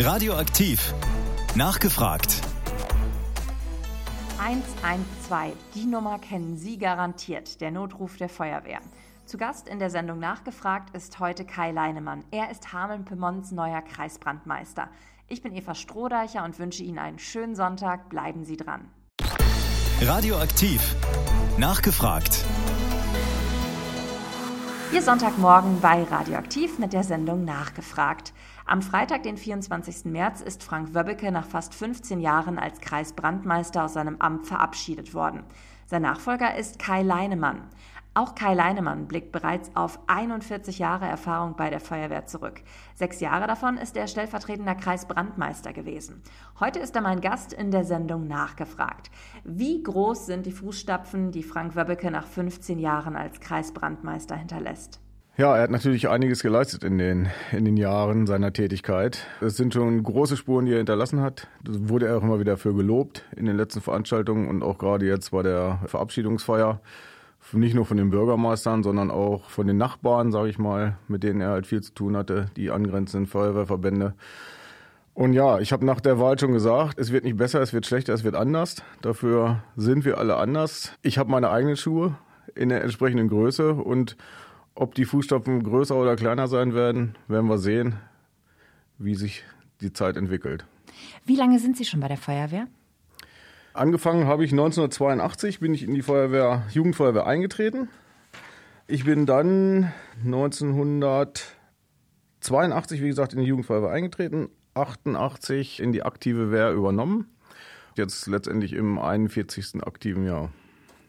Radioaktiv. Nachgefragt. 112. Die Nummer kennen Sie garantiert. Der Notruf der Feuerwehr. Zu Gast in der Sendung Nachgefragt ist heute Kai Leinemann. Er ist Hameln-Pyrmons neuer Kreisbrandmeister. Ich bin Eva Strohdeicher und wünsche Ihnen einen schönen Sonntag. Bleiben Sie dran. Radioaktiv. Nachgefragt. Ihr Sonntagmorgen bei Radioaktiv mit der Sendung Nachgefragt. Am Freitag, den 24. März, ist Frank Wöbbeke nach fast 15 Jahren als Kreisbrandmeister aus seinem Amt verabschiedet worden. Sein Nachfolger ist Kai Leinemann. Auch Kai Leinemann blickt bereits auf 41 Jahre Erfahrung bei der Feuerwehr zurück. Sechs Jahre davon ist er stellvertretender Kreisbrandmeister gewesen. Heute ist er mein Gast in der Sendung Nachgefragt. Wie groß sind die Fußstapfen, die Frank Wöbbeke nach 15 Jahren als Kreisbrandmeister hinterlässt? Ja, er hat natürlich einiges geleistet in den, in den Jahren seiner Tätigkeit. Es sind schon große Spuren, die er hinterlassen hat. Das wurde er auch immer wieder für gelobt in den letzten Veranstaltungen und auch gerade jetzt bei der Verabschiedungsfeier nicht nur von den Bürgermeistern, sondern auch von den Nachbarn, sage ich mal, mit denen er halt viel zu tun hatte, die angrenzenden Feuerwehrverbände. Und ja, ich habe nach der Wahl schon gesagt, es wird nicht besser, es wird schlechter, es wird anders. Dafür sind wir alle anders. Ich habe meine eigenen Schuhe in der entsprechenden Größe und ob die Fußstapfen größer oder kleiner sein werden, werden wir sehen, wie sich die Zeit entwickelt. Wie lange sind Sie schon bei der Feuerwehr? Angefangen habe ich 1982, bin ich in die Feuerwehr, Jugendfeuerwehr eingetreten. Ich bin dann 1982, wie gesagt, in die Jugendfeuerwehr eingetreten, 88 in die aktive Wehr übernommen. Jetzt letztendlich im 41. aktiven Jahr.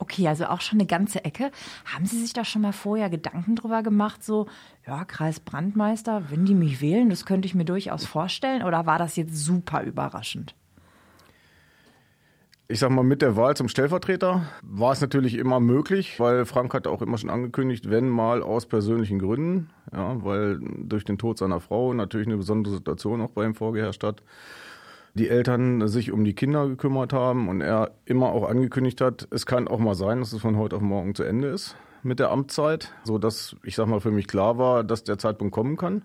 Okay, also auch schon eine ganze Ecke. Haben Sie sich da schon mal vorher Gedanken drüber gemacht, so, ja, Kreisbrandmeister, wenn die mich wählen, das könnte ich mir durchaus vorstellen, oder war das jetzt super überraschend? Ich sag mal, mit der Wahl zum Stellvertreter war es natürlich immer möglich, weil Frank hatte auch immer schon angekündigt, wenn mal aus persönlichen Gründen, ja, weil durch den Tod seiner Frau natürlich eine besondere Situation auch bei ihm vorgeherrscht hat. Die Eltern sich um die Kinder gekümmert haben und er immer auch angekündigt hat, es kann auch mal sein, dass es von heute auf morgen zu Ende ist mit der Amtszeit, so dass ich sag mal für mich klar war, dass der Zeitpunkt kommen kann.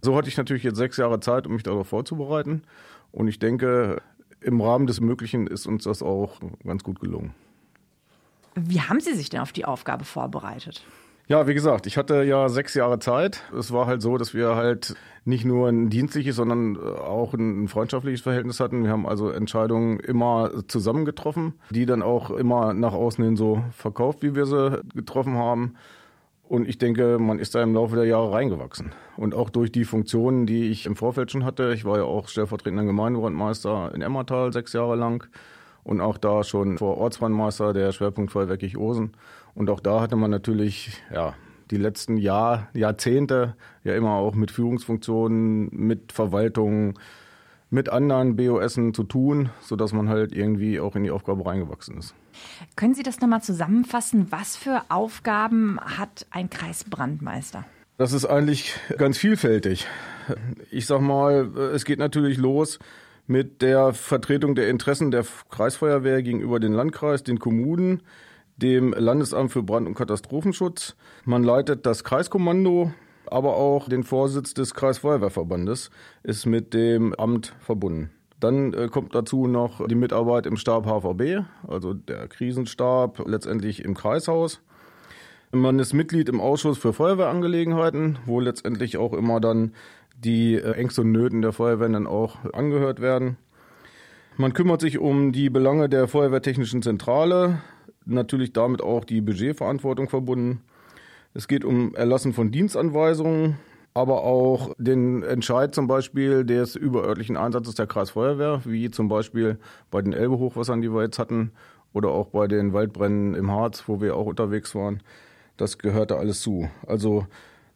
So hatte ich natürlich jetzt sechs Jahre Zeit, um mich darauf vorzubereiten. Und ich denke, im Rahmen des Möglichen ist uns das auch ganz gut gelungen. Wie haben Sie sich denn auf die Aufgabe vorbereitet? Ja, wie gesagt, ich hatte ja sechs Jahre Zeit. Es war halt so, dass wir halt nicht nur ein dienstliches, sondern äh, auch ein freundschaftliches Verhältnis hatten. Wir haben also Entscheidungen immer zusammen getroffen, die dann auch immer nach außen hin so verkauft, wie wir sie getroffen haben. Und ich denke, man ist da im Laufe der Jahre reingewachsen. Und auch durch die Funktionen, die ich im Vorfeld schon hatte. Ich war ja auch stellvertretender Gemeindebrandmeister in Emmertal sechs Jahre lang. Und auch da schon vor Ortsbrandmeister der Schwerpunkt Feuerwerk Osen. Und auch da hatte man natürlich, ja, die letzten Jahr, Jahrzehnte ja immer auch mit Führungsfunktionen, mit Verwaltungen, mit anderen BOSen zu tun, sodass man halt irgendwie auch in die Aufgabe reingewachsen ist. Können Sie das nochmal zusammenfassen? Was für Aufgaben hat ein Kreisbrandmeister? Das ist eigentlich ganz vielfältig. Ich sag mal, es geht natürlich los mit der Vertretung der Interessen der Kreisfeuerwehr gegenüber den Landkreis, den Kommunen, dem Landesamt für Brand- und Katastrophenschutz. Man leitet das Kreiskommando, aber auch den Vorsitz des Kreisfeuerwehrverbandes ist mit dem Amt verbunden. Dann äh, kommt dazu noch die Mitarbeit im Stab HVB, also der Krisenstab, letztendlich im Kreishaus. Man ist Mitglied im Ausschuss für Feuerwehrangelegenheiten, wo letztendlich auch immer dann die äh, Ängste und Nöten der Feuerwehren dann auch angehört werden. Man kümmert sich um die Belange der Feuerwehrtechnischen Zentrale, natürlich damit auch die Budgetverantwortung verbunden. Es geht um Erlassen von Dienstanweisungen, aber auch den Entscheid zum Beispiel des überörtlichen Einsatzes der Kreisfeuerwehr, wie zum Beispiel bei den Elbehochwassern, die wir jetzt hatten, oder auch bei den Waldbränden im Harz, wo wir auch unterwegs waren. Das gehörte alles zu. Also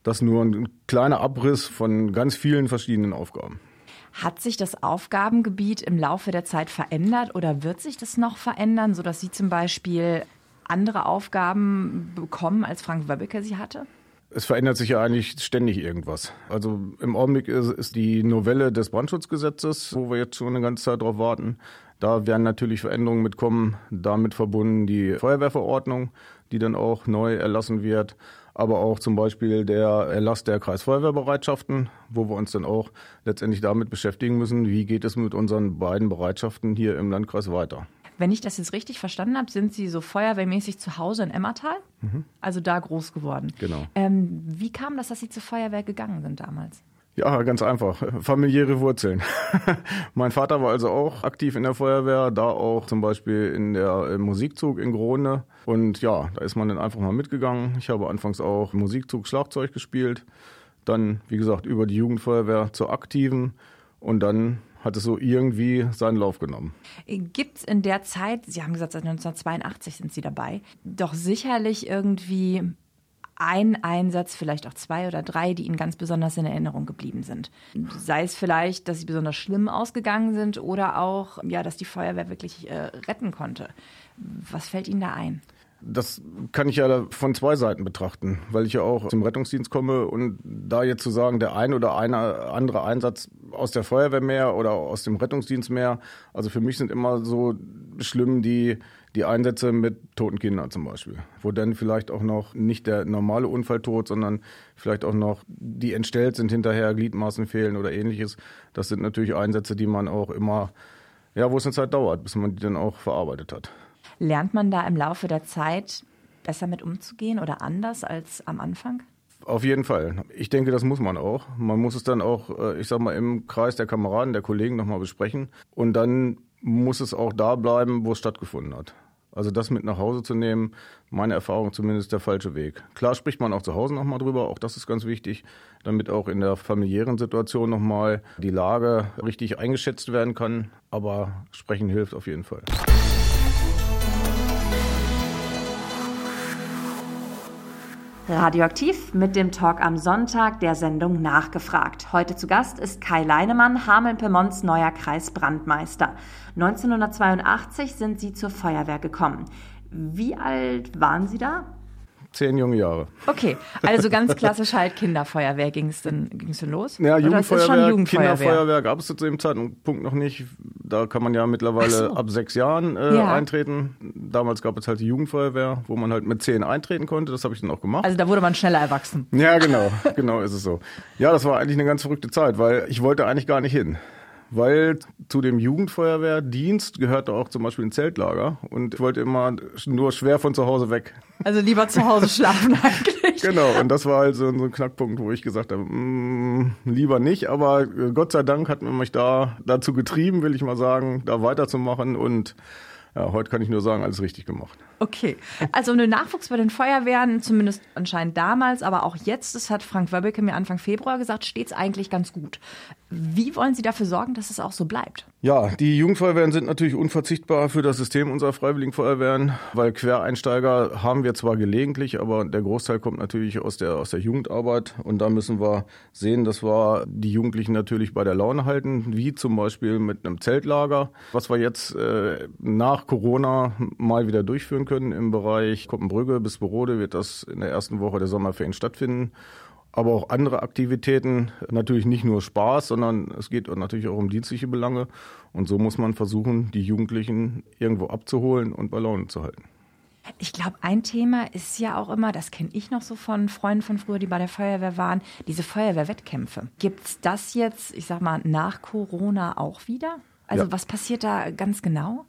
das nur ein kleiner Abriss von ganz vielen verschiedenen Aufgaben. Hat sich das Aufgabengebiet im Laufe der Zeit verändert oder wird sich das noch verändern, sodass Sie zum Beispiel andere Aufgaben bekommen, als Frank Wöbbeke sie hatte? Es verändert sich ja eigentlich ständig irgendwas. Also im Augenblick ist, ist, die Novelle des Brandschutzgesetzes, wo wir jetzt schon eine ganze Zeit drauf warten. Da werden natürlich Veränderungen mitkommen, damit verbunden die Feuerwehrverordnung, die dann auch neu erlassen wird. Aber auch zum Beispiel der Erlass der Kreisfeuerwehrbereitschaften, wo wir uns dann auch letztendlich damit beschäftigen müssen, wie geht es mit unseren beiden Bereitschaften hier im Landkreis weiter. Wenn ich das jetzt richtig verstanden habe, sind Sie so feuerwehrmäßig zu Hause in Emmertal, mhm. also da groß geworden. Genau. Ähm, wie kam das, dass Sie zur Feuerwehr gegangen sind damals? Ja, ganz einfach. Familiäre Wurzeln. mein Vater war also auch aktiv in der Feuerwehr, da auch zum Beispiel in der im Musikzug in Grone. Und ja, da ist man dann einfach mal mitgegangen. Ich habe anfangs auch Musikzug Schlagzeug gespielt. Dann, wie gesagt, über die Jugendfeuerwehr zur aktiven. Und dann hat es so irgendwie seinen Lauf genommen. Gibt es in der Zeit, Sie haben gesagt, seit 1982 sind Sie dabei, doch sicherlich irgendwie ein Einsatz, vielleicht auch zwei oder drei, die Ihnen ganz besonders in Erinnerung geblieben sind. Sei es vielleicht, dass sie besonders schlimm ausgegangen sind oder auch, ja, dass die Feuerwehr wirklich äh, retten konnte. Was fällt Ihnen da ein? Das kann ich ja von zwei Seiten betrachten, weil ich ja auch zum Rettungsdienst komme und da jetzt zu sagen, der ein oder eine andere Einsatz aus der Feuerwehr mehr oder aus dem Rettungsdienst mehr, also für mich sind immer so schlimm die die Einsätze mit toten Kindern zum Beispiel, wo dann vielleicht auch noch nicht der normale Unfalltod, sondern vielleicht auch noch die entstellt sind hinterher, Gliedmaßen fehlen oder ähnliches. Das sind natürlich Einsätze, die man auch immer, ja, wo es eine Zeit dauert, bis man die dann auch verarbeitet hat. Lernt man da im Laufe der Zeit besser mit umzugehen oder anders als am Anfang? Auf jeden Fall. Ich denke, das muss man auch. Man muss es dann auch, äh, ich sag mal, im Kreis der Kameraden, der Kollegen nochmal besprechen. Und dann muss es auch da bleiben, wo es stattgefunden hat. Also das mit nach Hause zu nehmen, meine Erfahrung zumindest der falsche Weg. Klar spricht man auch zu Hause nochmal drüber, auch das ist ganz wichtig, damit auch in der familiären Situation nochmal die Lage richtig eingeschätzt werden kann. Aber sprechen hilft auf jeden Fall. Radioaktiv mit dem Talk am Sonntag der Sendung Nachgefragt. Heute zu Gast ist Kai Leinemann, Hameln-Pyrmons neuer Kreisbrandmeister. 1982 sind Sie zur Feuerwehr gekommen. Wie alt waren Sie da? Zehn junge Jahre. Okay, also ganz klassisch halt Kinderfeuerwehr ging es denn, ging's denn los? Ja, Jugendfeuerwehr, Jugendfeuerwehr, Kinderfeuerwehr gab es zu dem Zeitpunkt noch nicht. Da kann man ja mittlerweile so. ab sechs Jahren äh, ja. eintreten. Damals gab es halt die Jugendfeuerwehr, wo man halt mit zehn eintreten konnte. Das habe ich dann auch gemacht. Also da wurde man schneller erwachsen. Ja, genau, genau ist es so. Ja, das war eigentlich eine ganz verrückte Zeit, weil ich wollte eigentlich gar nicht hin weil zu dem Jugendfeuerwehrdienst gehörte auch zum Beispiel ein Zeltlager und ich wollte immer nur schwer von zu Hause weg. Also lieber zu Hause schlafen eigentlich. Genau, und das war halt so, ein Knackpunkt, wo ich gesagt habe, mm, lieber nicht, aber Gott sei Dank hat man mich da dazu getrieben, will ich mal sagen, da weiterzumachen und ja, heute kann ich nur sagen, alles richtig gemacht. Okay, also eine Nachwuchs bei den Feuerwehren, zumindest anscheinend damals, aber auch jetzt, das hat Frank Wöbbeke mir Anfang Februar gesagt, steht es eigentlich ganz gut. Wie wollen Sie dafür sorgen, dass es auch so bleibt? Ja, die Jugendfeuerwehren sind natürlich unverzichtbar für das System unserer Freiwilligen Feuerwehren, weil Quereinsteiger haben wir zwar gelegentlich, aber der Großteil kommt natürlich aus der, aus der Jugendarbeit und da müssen wir sehen, dass wir die Jugendlichen natürlich bei der Laune halten, wie zum Beispiel mit einem Zeltlager, was wir jetzt äh, nach Corona mal wieder durchführen können im Bereich Koppenbrügge bis Borode wird das in der ersten Woche der Sommerferien stattfinden aber auch andere Aktivitäten. Natürlich nicht nur Spaß, sondern es geht natürlich auch um dienstliche Belange. Und so muss man versuchen, die Jugendlichen irgendwo abzuholen und bei Laune zu halten. Ich glaube, ein Thema ist ja auch immer, das kenne ich noch so von Freunden von früher, die bei der Feuerwehr waren, diese Feuerwehrwettkämpfe. Gibt es das jetzt, ich sag mal, nach Corona auch wieder? Also ja. was passiert da ganz genau?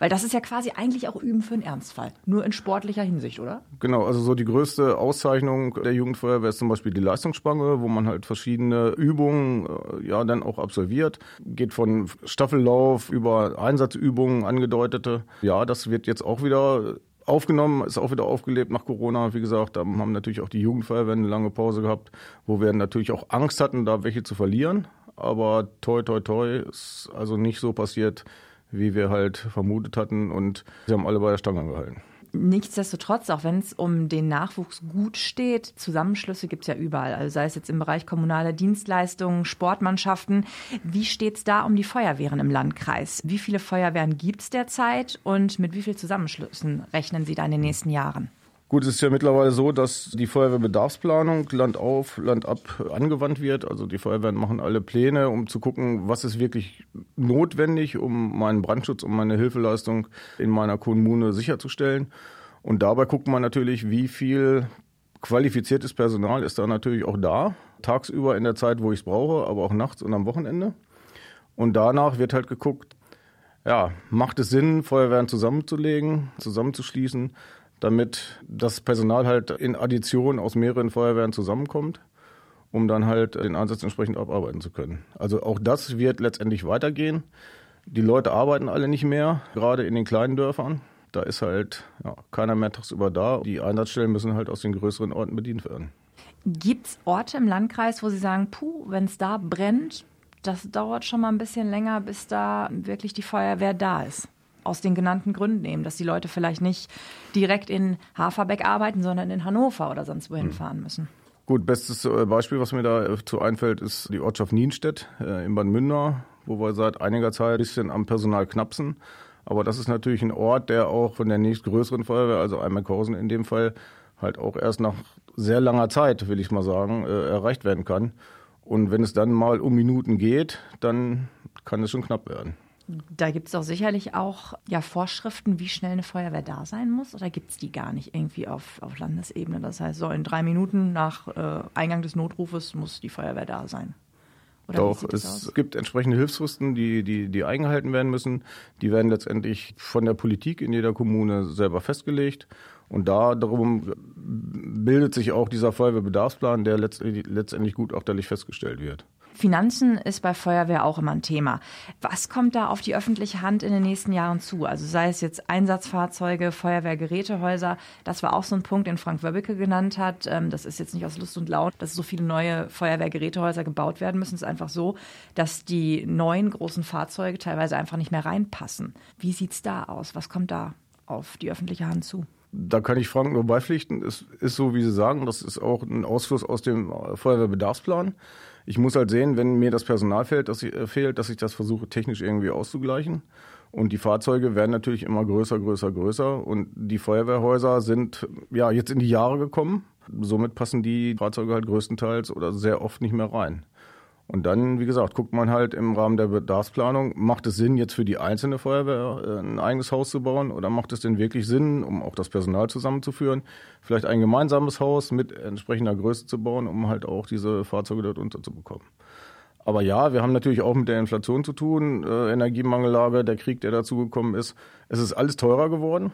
Weil das ist ja quasi eigentlich auch Üben für einen Ernstfall. Nur in sportlicher Hinsicht, oder? Genau, also so die größte Auszeichnung der Jugendfeuerwehr ist zum Beispiel die Leistungsspange, wo man halt verschiedene Übungen äh, ja dann auch absolviert. Geht von Staffellauf über Einsatzübungen, angedeutete. Ja, das wird jetzt auch wieder aufgenommen, ist auch wieder aufgelebt nach Corona. Wie gesagt, da haben natürlich auch die Jugendfeuerwehren eine lange Pause gehabt, wo wir natürlich auch Angst hatten, da welche zu verlieren. Aber toi, toi, toi, ist also nicht so passiert, wie wir halt vermutet hatten. Und sie haben alle bei der Stange gehalten. Nichtsdestotrotz, auch wenn es um den Nachwuchs gut steht, Zusammenschlüsse gibt es ja überall. Also sei es jetzt im Bereich kommunale Dienstleistungen, Sportmannschaften. Wie steht es da um die Feuerwehren im Landkreis? Wie viele Feuerwehren gibt es derzeit und mit wie vielen Zusammenschlüssen rechnen Sie da in den nächsten Jahren? Gut, es ist ja mittlerweile so, dass die Feuerwehrbedarfsplanung Land auf, Land ab angewandt wird. Also die Feuerwehren machen alle Pläne, um zu gucken, was ist wirklich notwendig, um meinen Brandschutz, um meine Hilfeleistung in meiner Kommune sicherzustellen. Und dabei guckt man natürlich, wie viel Qualifiziertes Personal ist da natürlich auch da, tagsüber in der Zeit, wo ich es brauche, aber auch nachts und am Wochenende. Und danach wird halt geguckt, ja, macht es Sinn, Feuerwehren zusammenzulegen, zusammenzuschließen, damit das Personal halt in Addition aus mehreren Feuerwehren zusammenkommt, um dann halt den Einsatz entsprechend abarbeiten zu können. Also auch das wird letztendlich weitergehen. Die Leute arbeiten alle nicht mehr, gerade in den kleinen Dörfern. Da ist halt ja, keiner mehr tagsüber da. Die Einsatzstellen müssen halt aus den größeren Orten bedient werden. Gibt es Orte im Landkreis, wo Sie sagen, puh, wenn es da brennt, das dauert schon mal ein bisschen länger, bis da wirklich die Feuerwehr da ist? Aus den genannten Gründen eben, dass die Leute vielleicht nicht direkt in Haferbeck arbeiten, sondern in Hannover oder sonst wohin hm. fahren müssen. Gut, bestes äh, Beispiel, was mir dazu einfällt, ist die Ortschaft Nienstedt äh, in Bad Münder, wo wir seit einiger Zeit ein bisschen am Personal knapsen. Aber das ist natürlich ein Ort, der auch von der nächstgrößeren Feuerwehr, also Eimerkhausen in dem Fall, halt auch erst nach sehr langer Zeit, will ich mal sagen, äh, erreicht werden kann. Und wenn es dann mal um Minuten geht, dann kann es schon knapp werden. Da gibt es doch sicherlich auch ja, Vorschriften, wie schnell eine Feuerwehr da sein muss, oder gibt es die gar nicht irgendwie auf, auf Landesebene? Das heißt, so in drei Minuten nach äh, Eingang des Notrufes muss die Feuerwehr da sein. Oder Doch, es aus? gibt entsprechende Hilfsfristen, die, die, die eingehalten werden müssen. Die werden letztendlich von der Politik in jeder Kommune selber festgelegt. Und da darum bildet sich auch dieser Feuerwehrbedarfsplan, der letztendlich, letztendlich gutachterlich festgestellt wird. Finanzen ist bei Feuerwehr auch immer ein Thema. Was kommt da auf die öffentliche Hand in den nächsten Jahren zu? Also sei es jetzt Einsatzfahrzeuge, Feuerwehrgerätehäuser, das war auch so ein Punkt, den Frank Wöbbeke genannt hat. Ähm, das ist jetzt nicht aus Lust und Laut, dass so viele neue Feuerwehrgerätehäuser gebaut werden müssen. Es ist einfach so, dass die neuen großen Fahrzeuge teilweise einfach nicht mehr reinpassen. Wie sieht es da aus? Was kommt da auf die öffentliche Hand zu? Da kann ich Frank nur beipflichten. Es ist so, wie Sie sagen, das ist auch ein Ausfluss aus dem Feuerwehrbedarfsplan. Ich muss halt sehen, wenn mir das Personal fehlt, dass ich, äh, fehlt, dass ich das versuche technisch irgendwie auszugleichen. Und die Fahrzeuge werden natürlich immer größer, größer, größer. Und die Feuerwehrhäuser sind ja jetzt in die Jahre gekommen. Somit passen die Fahrzeuge halt größtenteils oder sehr oft nicht mehr rein. Und dann, wie gesagt, guckt man halt im Rahmen der Bedarfsplanung, macht es Sinn, jetzt für die einzelne Feuerwehr äh, ein eigenes Haus zu bauen oder macht es denn wirklich Sinn, um auch das Personal zusammenzuführen, vielleicht ein gemeinsames Haus mit entsprechender Größe zu bauen, um halt auch diese Fahrzeuge dort unterzubekommen. Aber ja, wir haben natürlich auch mit der Inflation zu tun, äh, Energiemangellage, der Krieg, der dazugekommen ist. Es ist alles teurer geworden.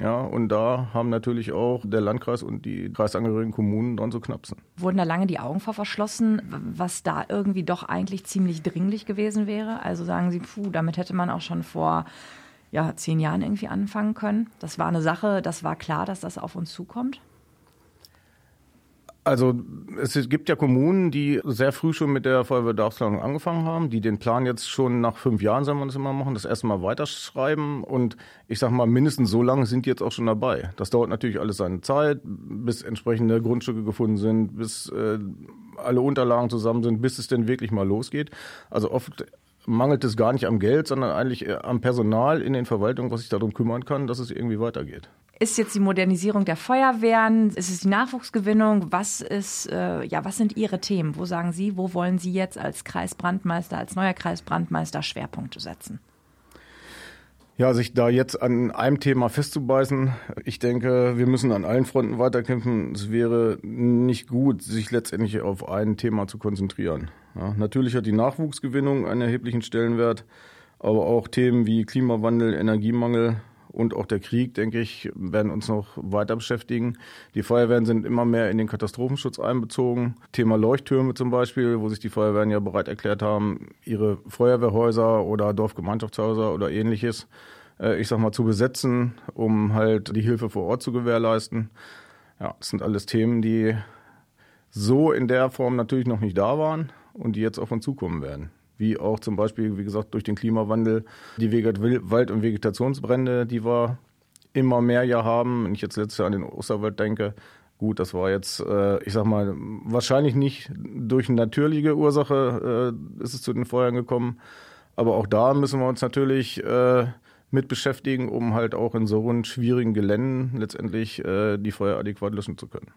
Ja, und da haben natürlich auch der Landkreis und die kreisangehörigen Kommunen dran zu knapsen. Wurden da lange die Augen vor verschlossen, was da irgendwie doch eigentlich ziemlich dringlich gewesen wäre? Also sagen Sie, puh, damit hätte man auch schon vor ja, zehn Jahren irgendwie anfangen können. Das war eine Sache, das war klar, dass das auf uns zukommt? Also es gibt ja Kommunen, die sehr früh schon mit der Feuerwehrbedarfsplanung angefangen haben, die den Plan jetzt schon nach fünf Jahren, sagen wir das immer machen, das erste Mal weiterschreiben. Und ich sage mal, mindestens so lange sind die jetzt auch schon dabei. Das dauert natürlich alles seine Zeit, bis entsprechende Grundstücke gefunden sind, bis äh, alle Unterlagen zusammen sind, bis es denn wirklich mal losgeht. Also oft mangelt es gar nicht am Geld, sondern eigentlich am Personal in den Verwaltungen, was sich darum kümmern kann, dass es irgendwie weitergeht. Ist jetzt die Modernisierung der Feuerwehren? Ist es die Nachwuchsgewinnung? Was ist, äh, ja, was sind Ihre Themen? Wo sagen Sie, wo wollen Sie jetzt als Kreisbrandmeister, als neuer Kreisbrandmeister Schwerpunkte setzen? Ja, sich da jetzt an einem Thema festzubeißen, ich denke, wir müssen an allen Fronten weiterkämpfen. Es wäre nicht gut, sich letztendlich auf ein Thema zu konzentrieren. Ja, natürlich hat die Nachwuchsgewinnung einen erheblichen Stellenwert, aber auch Themen wie Klimawandel, Energiemangel, und auch der Krieg, denke ich, werden uns noch weiter beschäftigen. Die Feuerwehren sind immer mehr in den Katastrophenschutz einbezogen. Thema Leuchttürme zum Beispiel, wo sich die Feuerwehren ja bereit erklärt haben, ihre Feuerwehrhäuser oder Dorfgemeinschaftshäuser oder ähnliches, äh, ich sag mal, zu besetzen, um halt die Hilfe vor Ort zu gewährleisten. Ja, das sind alles Themen, die so in der Form natürlich noch nicht da waren und die jetzt auf uns zukommen werden wie auch zum Beispiel, wie gesagt, durch den Klimawandel die Wald- und Vegetationsbrände, die wir immer mehr ja haben. Wenn ich jetzt letztes Jahr an den Osterwald denke, gut, das war jetzt, äh, ich sag mal, wahrscheinlich nicht durch eine natürliche Ursache äh, ist es zu den Feuern gekommen. Aber auch da müssen wir uns natürlich äh, mit beschäftigen, um halt auch in so einen schwierigen Geländen letztendlich die Feuer adäquat löschen zu können.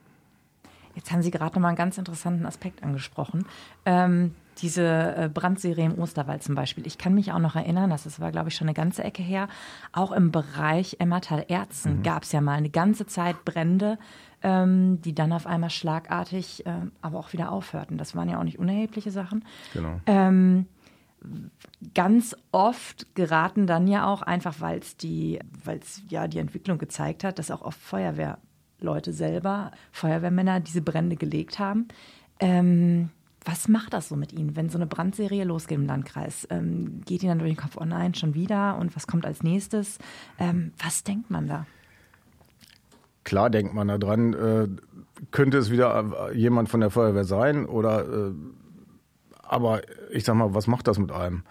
Jetzt haben Sie gerade noch mal einen ganz interessanten Aspekt angesprochen. Ähm, diese äh, Brandserie im Osterwald zum Beispiel. Ich kann mich auch noch erinnern, das war, glaube ich, schon eine ganze Ecke her. Auch im Bereich Emmertal-Erzen mhm. gab es ja mal eine ganze Zeit Brände, ähm, die dann auf einmal schlagartig äh, aber auch wieder aufhörten. Das waren ja auch nicht unerhebliche Sachen. Genau. Ähm, ganz oft geraten dann ja auch einfach, weil es die, weil's ja die Entwicklung gezeigt hat, dass auch oft Feuerwehrleute selber, Feuerwehrmänner diese Brände gelegt haben. Ähm, was macht das so mit Ihnen, wenn so eine Brandserie losgeht im Landkreis? Ähm, geht Ihnen dann durch den Kopf, oh nein, schon wieder und was kommt als nächstes? Ähm, was denkt man da? Klar denkt man da dran, äh, könnte es wieder äh, jemand von der Feuerwehr sein oder äh, aber ich sag mal, was macht das mit einem?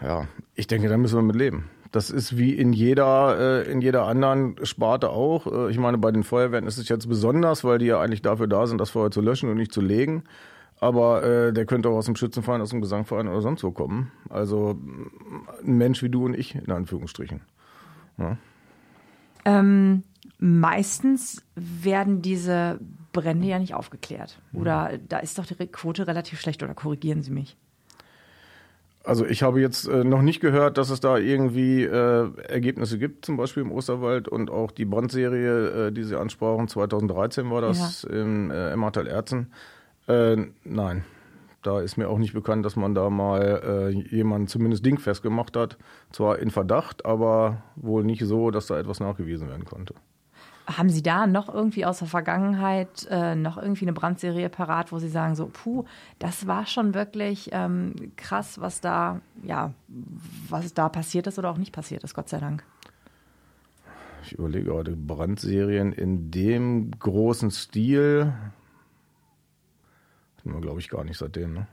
Ja, ich denke, da müssen wir mit leben. Das ist wie in jeder, äh, in jeder anderen Sparte auch. Äh, ich meine, bei den Feuerwehren ist es jetzt besonders, weil die ja eigentlich dafür da sind, das Feuer zu löschen und nicht zu legen. Aber äh, der könnte auch aus dem Schützenverein, aus dem Gesangverein oder sonst wo kommen. Also ein Mensch wie du und ich, in Anführungsstrichen. Ja. Ähm, meistens werden diese Brände ja nicht aufgeklärt. Oder da ist doch die Quote relativ schlecht, oder korrigieren Sie mich? Also ich habe jetzt äh, noch nicht gehört, dass es da irgendwie äh, Ergebnisse gibt, zum Beispiel im Osterwald und auch die Brandserie, äh, die Sie ansprachen, 2013 war das ja. im äh, Emmertal-Erzen. Äh, nein, da ist mir auch nicht bekannt, dass man da mal äh, jemanden zumindest dingfest gemacht hat. Zwar in Verdacht, aber wohl nicht so, dass da etwas nachgewiesen werden konnte. Haben Sie da noch irgendwie aus der Vergangenheit äh, noch irgendwie eine Brandserie parat, wo Sie sagen, so, puh, das war schon wirklich ähm, krass, was da, ja, was da passiert ist oder auch nicht passiert ist, Gott sei Dank? Ich überlege gerade, Brandserien in dem großen Stil hatten wir, glaube ich, gar nicht seitdem, ne?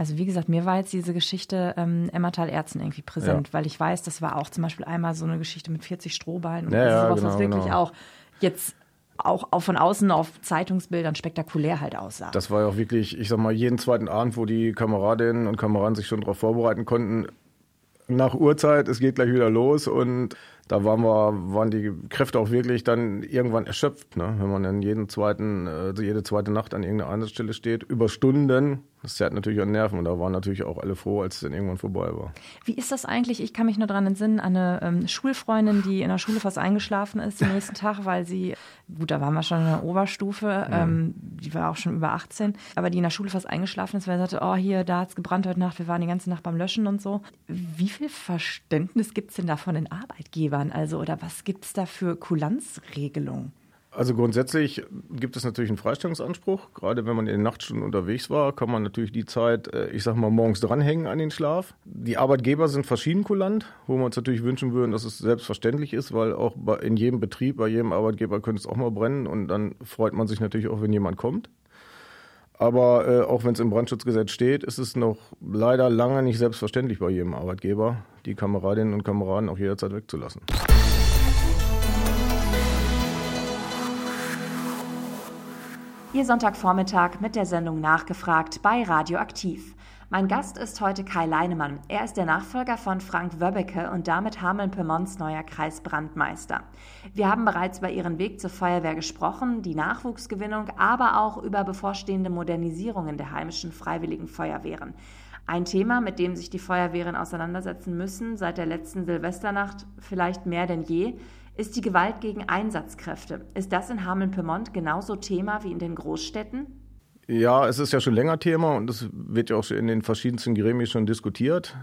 Also wie gesagt, mir war jetzt diese Geschichte ähm, Emmertal-Erzen irgendwie präsent, ja. weil ich weiß, das war auch zum Beispiel einmal so eine Geschichte mit 40 Strohballen und ja, sowas, genau, was wirklich genau. auch jetzt auch, auch von außen auf Zeitungsbildern spektakulär halt aussah. Das war ja auch wirklich, ich sag mal, jeden zweiten Abend, wo die Kameradinnen und Kameraden sich schon darauf vorbereiten konnten, nach Uhrzeit, es geht gleich wieder los und da waren wir, waren die Kräfte auch wirklich dann irgendwann erschöpft, ne? wenn man dann jeden zweiten, also jede zweite Nacht an irgendeiner Einsatzstelle steht, über Stunden das zerrt natürlich an Nerven und da waren natürlich auch alle froh, als es dann irgendwann vorbei war. Wie ist das eigentlich? Ich kann mich nur daran entsinnen, eine ähm, Schulfreundin, die in der Schule fast eingeschlafen ist den nächsten Tag, weil sie, gut, da waren wir schon in der Oberstufe, ähm, die war auch schon über 18, aber die in der Schule fast eingeschlafen ist, weil sie sagte, oh hier, da hat es gebrannt heute Nacht, wir waren die ganze Nacht beim Löschen und so. Wie viel Verständnis gibt es denn da von den Arbeitgebern? Also, oder was gibt es da für Kulanzregelungen? Also grundsätzlich gibt es natürlich einen Freistellungsanspruch. Gerade wenn man in den Nachtstunden unterwegs war, kann man natürlich die Zeit, äh, ich sag mal, morgens dranhängen an den Schlaf. Die Arbeitgeber sind verschieden kulant, wo wir uns natürlich wünschen würden, dass es selbstverständlich ist, weil auch in jedem Betrieb, bei jedem Arbeitgeber könnte es auch mal brennen und dann freut man sich natürlich auch, wenn jemand kommt. Aber äh, auch wenn es im Brandschutzgesetz steht, ist es noch leider lange nicht selbstverständlich bei jedem Arbeitgeber, die Kameradinnen und Kameraden auch jederzeit wegzulassen. Ihr Sonntagvormittag mit der Sendung Nachgefragt bei Radioaktiv. Mein Gast ist heute Kai Leinemann. Er ist der Nachfolger von Frank Wöbbecke und damit Hameln-Pyrmonts neuer Kreisbrandmeister. Wir haben bereits über ihren Weg zur Feuerwehr gesprochen, die Nachwuchsgewinnung, aber auch über bevorstehende Modernisierungen der heimischen freiwilligen Feuerwehren. Ein Thema, mit dem sich die Feuerwehren auseinandersetzen müssen, seit der letzten Silvesternacht vielleicht mehr denn je, ist die Gewalt gegen Einsatzkräfte. Ist das in Hameln-Pyrmont genauso Thema wie in den Großstädten? Ja, es ist ja schon länger Thema und es wird ja auch in den verschiedensten Gremien schon diskutiert.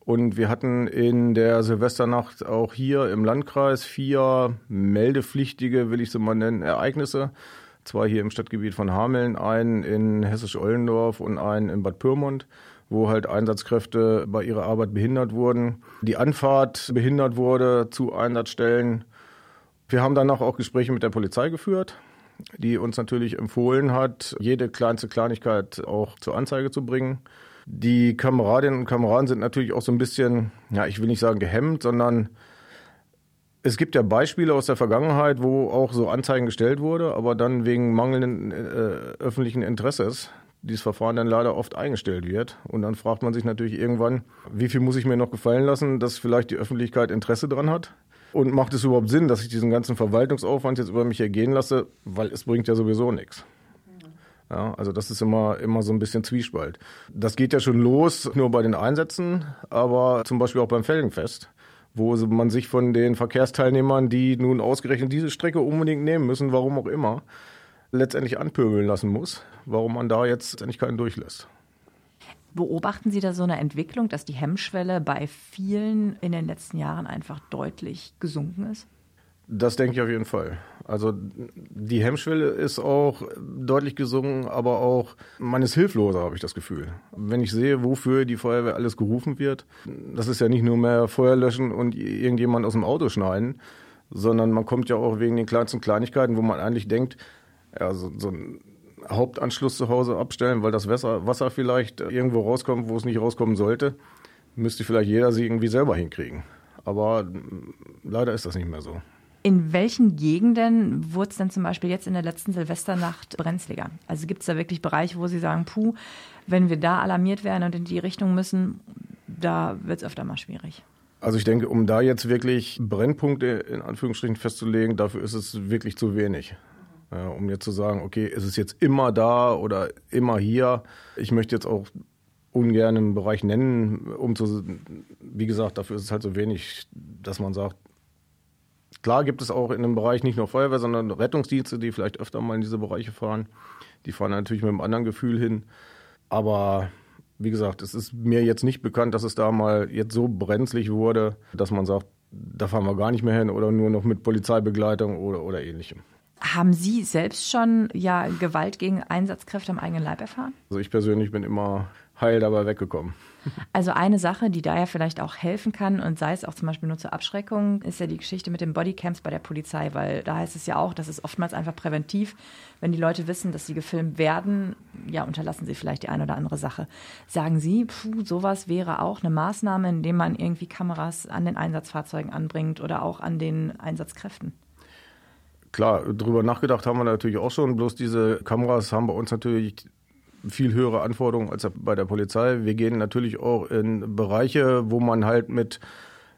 Und wir hatten in der Silvesternacht auch hier im Landkreis vier meldepflichtige, will ich sie mal nennen, Ereignisse. Zwei hier im Stadtgebiet von Hameln, einen in Hessisch-Ollendorf und einen in Bad Pyrmont wo halt Einsatzkräfte bei ihrer Arbeit behindert wurden, die Anfahrt behindert wurde zu Einsatzstellen. Wir haben danach auch Gespräche mit der Polizei geführt, die uns natürlich empfohlen hat, jede kleinste Kleinigkeit auch zur Anzeige zu bringen. Die Kameradinnen und Kameraden sind natürlich auch so ein bisschen, ja, ich will nicht sagen gehemmt, sondern es gibt ja Beispiele aus der Vergangenheit, wo auch so Anzeigen gestellt wurde, aber dann wegen mangelnden äh, öffentlichen Interesses dieses Verfahren dann leider oft eingestellt wird. Und dann fragt man sich natürlich irgendwann, wie viel muss ich mir noch gefallen lassen, dass vielleicht die Öffentlichkeit Interesse dran hat? Und macht es überhaupt Sinn, dass ich diesen ganzen Verwaltungsaufwand jetzt über mich ergehen lasse, weil es bringt ja sowieso nichts. Ja, also das ist immer, immer so ein bisschen Zwiespalt. Das geht ja schon los, nur bei den Einsätzen, aber zum Beispiel auch beim Felgenfest, wo man sich von den Verkehrsteilnehmern, die nun ausgerechnet diese Strecke unbedingt nehmen müssen, warum auch immer, letztendlich anpöbeln lassen muss, warum man da jetzt endlich keinen durchlässt. Beobachten Sie da so eine Entwicklung, dass die Hemmschwelle bei vielen in den letzten Jahren einfach deutlich gesunken ist? Das denke ich auf jeden Fall. Also die Hemmschwelle ist auch deutlich gesunken, aber auch man ist hilfloser, habe ich das Gefühl. Wenn ich sehe, wofür die Feuerwehr alles gerufen wird, das ist ja nicht nur mehr Feuer löschen und irgendjemand aus dem Auto schneiden, sondern man kommt ja auch wegen den kleinsten Kleinigkeiten, wo man eigentlich denkt, ja, so, so ein Hauptanschluss zu Hause abstellen, weil das Wasser, Wasser vielleicht irgendwo rauskommt, wo es nicht rauskommen sollte, müsste vielleicht jeder sie irgendwie selber hinkriegen. Aber leider ist das nicht mehr so. In welchen Gegenden wurde es denn zum Beispiel jetzt in der letzten Silvesternacht brenzliger? Also gibt es da wirklich Bereiche, wo Sie sagen, puh, wenn wir da alarmiert werden und in die Richtung müssen, da wird es öfter mal schwierig? Also ich denke, um da jetzt wirklich Brennpunkte in Anführungsstrichen festzulegen, dafür ist es wirklich zu wenig. Ja, um jetzt zu sagen, okay, ist es jetzt immer da oder immer hier. Ich möchte jetzt auch ungern einen Bereich nennen, um zu, wie gesagt, dafür ist es halt so wenig, dass man sagt, Klar gibt es auch in dem Bereich nicht nur Feuerwehr, sondern Rettungsdienste, die vielleicht öfter mal in diese Bereiche fahren. Die fahren natürlich mit einem anderen Gefühl hin. Aber wie gesagt, es ist mir jetzt nicht bekannt, dass es da mal jetzt so brenzlig wurde, dass man sagt, da fahren wir gar nicht mehr hin oder nur noch mit Polizeibegleitung oder, oder ähnlichem. Haben Sie selbst schon ja Gewalt gegen Einsatzkräfte am eigenen Leib erfahren? Also ich persönlich bin immer heil dabei weggekommen. Also eine Sache, die da ja vielleicht auch helfen kann und sei es auch zum Beispiel nur zur Abschreckung, ist ja die Geschichte mit den Bodycams bei der Polizei, weil da heißt es ja auch, das ist oftmals einfach präventiv. Wenn die Leute wissen, dass sie gefilmt werden, ja, unterlassen sie vielleicht die eine oder andere Sache. Sagen Sie, puh, sowas wäre auch eine Maßnahme, indem man irgendwie Kameras an den Einsatzfahrzeugen anbringt oder auch an den Einsatzkräften? Klar, drüber nachgedacht haben wir natürlich auch schon. Bloß diese Kameras haben bei uns natürlich viel höhere Anforderungen als bei der Polizei. Wir gehen natürlich auch in Bereiche, wo man halt mit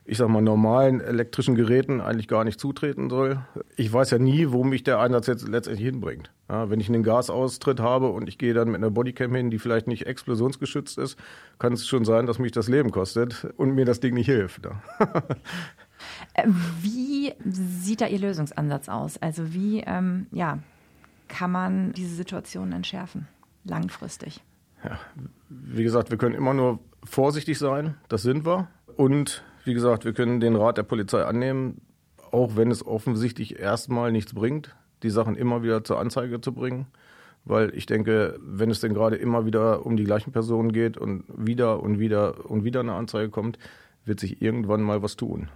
ich sag mal, normalen elektrischen Geräten eigentlich gar nicht zutreten soll. Ich weiß ja nie, wo mich der Einsatz jetzt letztendlich hinbringt. Ja, wenn ich einen Gasaustritt habe und ich gehe dann mit einer Bodycam hin, die vielleicht nicht explosionsgeschützt ist, kann es schon sein, dass mich das Leben kostet und mir das Ding nicht hilft. Äh, wie sieht da Ihr Lösungsansatz aus? Also wie ähm, ja, kann man diese Situation entschärfen? langfristig? Ja, wie gesagt, wir können immer nur vorsichtig sein, das sind wir. Und wie gesagt, wir können den Rat der Polizei annehmen, auch wenn es offensichtlich erstmal nichts bringt, die Sachen immer wieder zur Anzeige zu bringen. Weil ich denke, wenn es denn gerade immer wieder um die gleichen Personen geht und wieder und wieder und wieder eine Anzeige kommt, wird sich irgendwann mal was tun.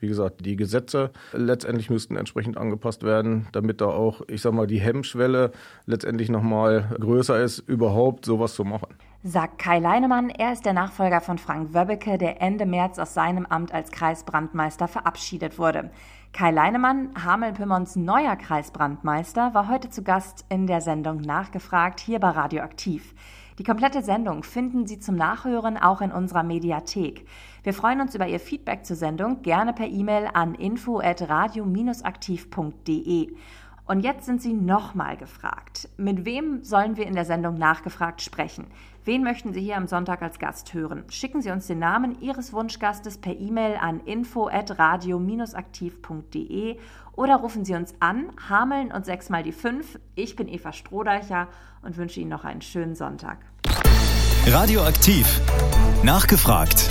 Wie gesagt, die Gesetze letztendlich müssten entsprechend angepasst werden, damit da auch, ich sag mal, die Hemmschwelle letztendlich nochmal größer ist, überhaupt sowas zu machen. Sagt Kai Leinemann, er ist der Nachfolger von Frank Wöbbeke, der Ende März aus seinem Amt als Kreisbrandmeister verabschiedet wurde. Kai Leinemann, Hameln-Pyrmons neuer Kreisbrandmeister, war heute zu Gast in der Sendung Nachgefragt hier bei Radioaktiv. Die komplette Sendung finden Sie zum Nachhören auch in unserer Mediathek. Wir freuen uns über Ihr Feedback zur Sendung, gerne per E-Mail an info@radio-aktiv.de. Und jetzt sind Sie nochmal gefragt. Mit wem sollen wir in der Sendung nachgefragt sprechen? Wen möchten Sie hier am Sonntag als Gast hören? Schicken Sie uns den Namen Ihres Wunschgastes per E-Mail an info@radio-aktiv.de oder rufen Sie uns an, Hameln und 6 mal die 5. Ich bin Eva Strohdeicher und wünsche Ihnen noch einen schönen Sonntag. Radioaktiv. Nachgefragt.